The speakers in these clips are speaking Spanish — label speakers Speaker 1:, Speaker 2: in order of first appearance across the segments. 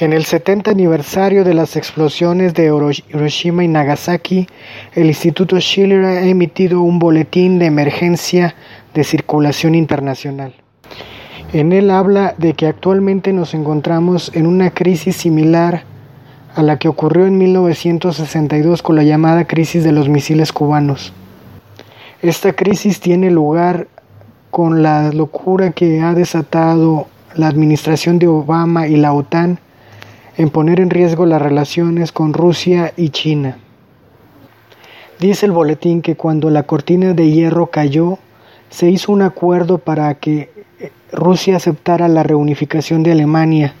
Speaker 1: En el 70 aniversario de las explosiones de Hiroshima y Nagasaki, el Instituto Schiller ha emitido un boletín de emergencia de circulación internacional. En él habla de que actualmente nos encontramos en una crisis similar a la que ocurrió en 1962 con la llamada crisis de los misiles cubanos. Esta crisis tiene lugar con la locura que ha desatado la administración de Obama y la OTAN en poner en riesgo las relaciones con Rusia y China. Dice el boletín que cuando la cortina de hierro cayó, se hizo un acuerdo para que Rusia aceptara la reunificación de Alemania,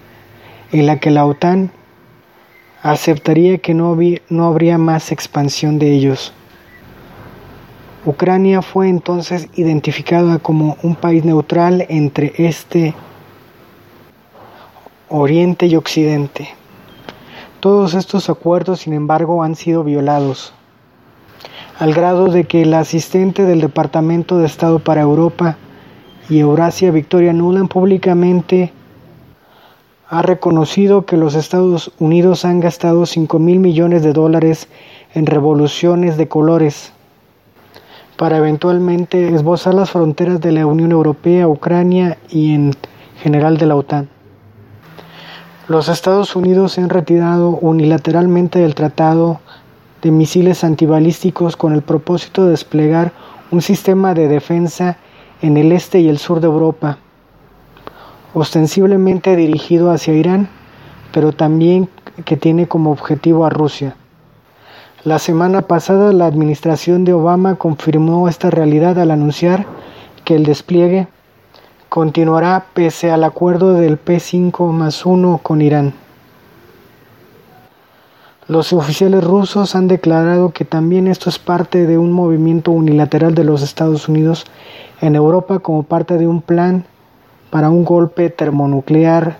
Speaker 1: en la que la OTAN aceptaría que no, no habría más expansión de ellos. Ucrania fue entonces identificada como un país neutral entre este Oriente y Occidente. Todos estos acuerdos, sin embargo, han sido violados, al grado de que el asistente del Departamento de Estado para Europa y Eurasia, Victoria Nuland, públicamente ha reconocido que los Estados Unidos han gastado 5 mil millones de dólares en revoluciones de colores para eventualmente esbozar las fronteras de la Unión Europea, Ucrania y en general de la OTAN. Los Estados Unidos se han retirado unilateralmente del Tratado de Misiles Antibalísticos con el propósito de desplegar un sistema de defensa en el este y el sur de Europa, ostensiblemente dirigido hacia Irán, pero también que tiene como objetivo a Rusia. La semana pasada la administración de Obama confirmó esta realidad al anunciar que el despliegue continuará pese al acuerdo del P5 más 1 con Irán. Los oficiales rusos han declarado que también esto es parte de un movimiento unilateral de los Estados Unidos en Europa como parte de un plan para un golpe termonuclear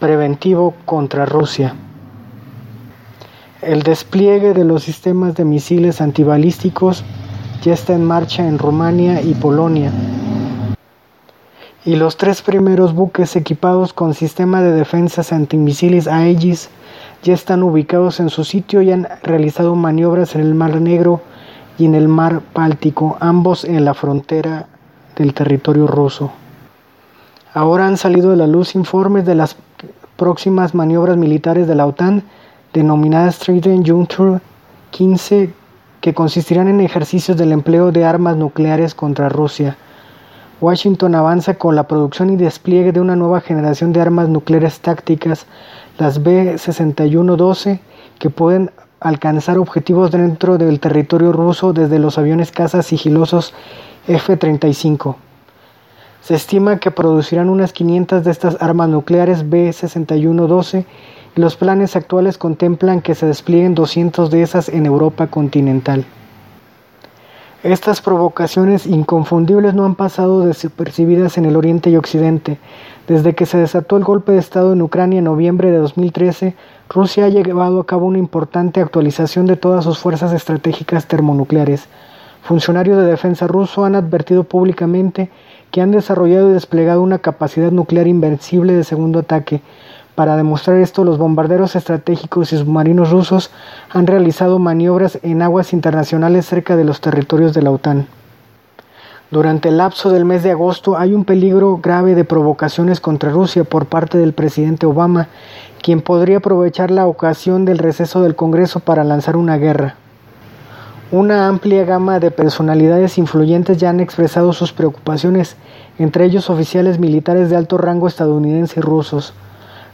Speaker 1: preventivo contra Rusia. El despliegue de los sistemas de misiles antibalísticos ya está en marcha en Rumania y Polonia y los tres primeros buques equipados con sistema de defensas antimisiles Aegis ya están ubicados en su sitio y han realizado maniobras en el Mar Negro y en el Mar Báltico, ambos en la frontera del territorio ruso. Ahora han salido de la luz informes de las próximas maniobras militares de la OTAN, denominadas Trident Juncture 15, que consistirán en ejercicios del empleo de armas nucleares contra Rusia Washington avanza con la producción y despliegue de una nueva generación de armas nucleares tácticas, las B-6112, que pueden alcanzar objetivos dentro del territorio ruso desde los aviones caza sigilosos F-35. Se estima que producirán unas 500 de estas armas nucleares B-6112 y los planes actuales contemplan que se desplieguen 200 de esas en Europa continental. Estas provocaciones inconfundibles no han pasado desapercibidas en el Oriente y Occidente. Desde que se desató el golpe de Estado en Ucrania en noviembre de 2013, Rusia ha llevado a cabo una importante actualización de todas sus fuerzas estratégicas termonucleares. Funcionarios de defensa ruso han advertido públicamente que han desarrollado y desplegado una capacidad nuclear invencible de segundo ataque, para demostrar esto, los bombarderos estratégicos y submarinos rusos han realizado maniobras en aguas internacionales cerca de los territorios de la OTAN. Durante el lapso del mes de agosto hay un peligro grave de provocaciones contra Rusia por parte del presidente Obama, quien podría aprovechar la ocasión del receso del Congreso para lanzar una guerra. Una amplia gama de personalidades influyentes ya han expresado sus preocupaciones, entre ellos oficiales militares de alto rango estadounidenses y rusos.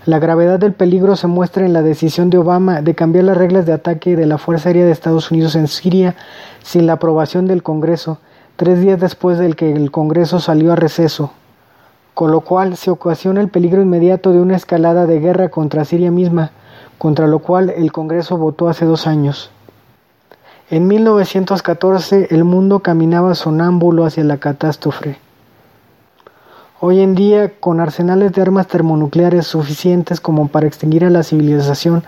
Speaker 1: La gravedad del peligro se muestra en la decisión de Obama de cambiar las reglas de ataque de la Fuerza Aérea de Estados Unidos en Siria sin la aprobación del Congreso, tres días después del que el Congreso salió a receso, con lo cual se ocasiona el peligro inmediato de una escalada de guerra contra Siria misma, contra lo cual el Congreso votó hace dos años. En 1914 el mundo caminaba sonámbulo hacia la catástrofe. Hoy en día, con arsenales de armas termonucleares suficientes como para extinguir a la civilización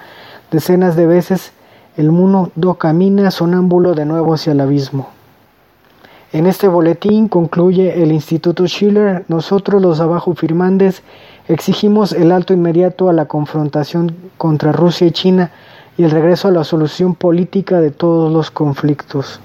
Speaker 1: decenas de veces, el mundo camina sonámbulo de nuevo hacia el abismo. En este boletín concluye el Instituto Schiller, nosotros los abajo firmantes exigimos el alto inmediato a la confrontación contra Rusia y China y el regreso a la solución política de todos los conflictos.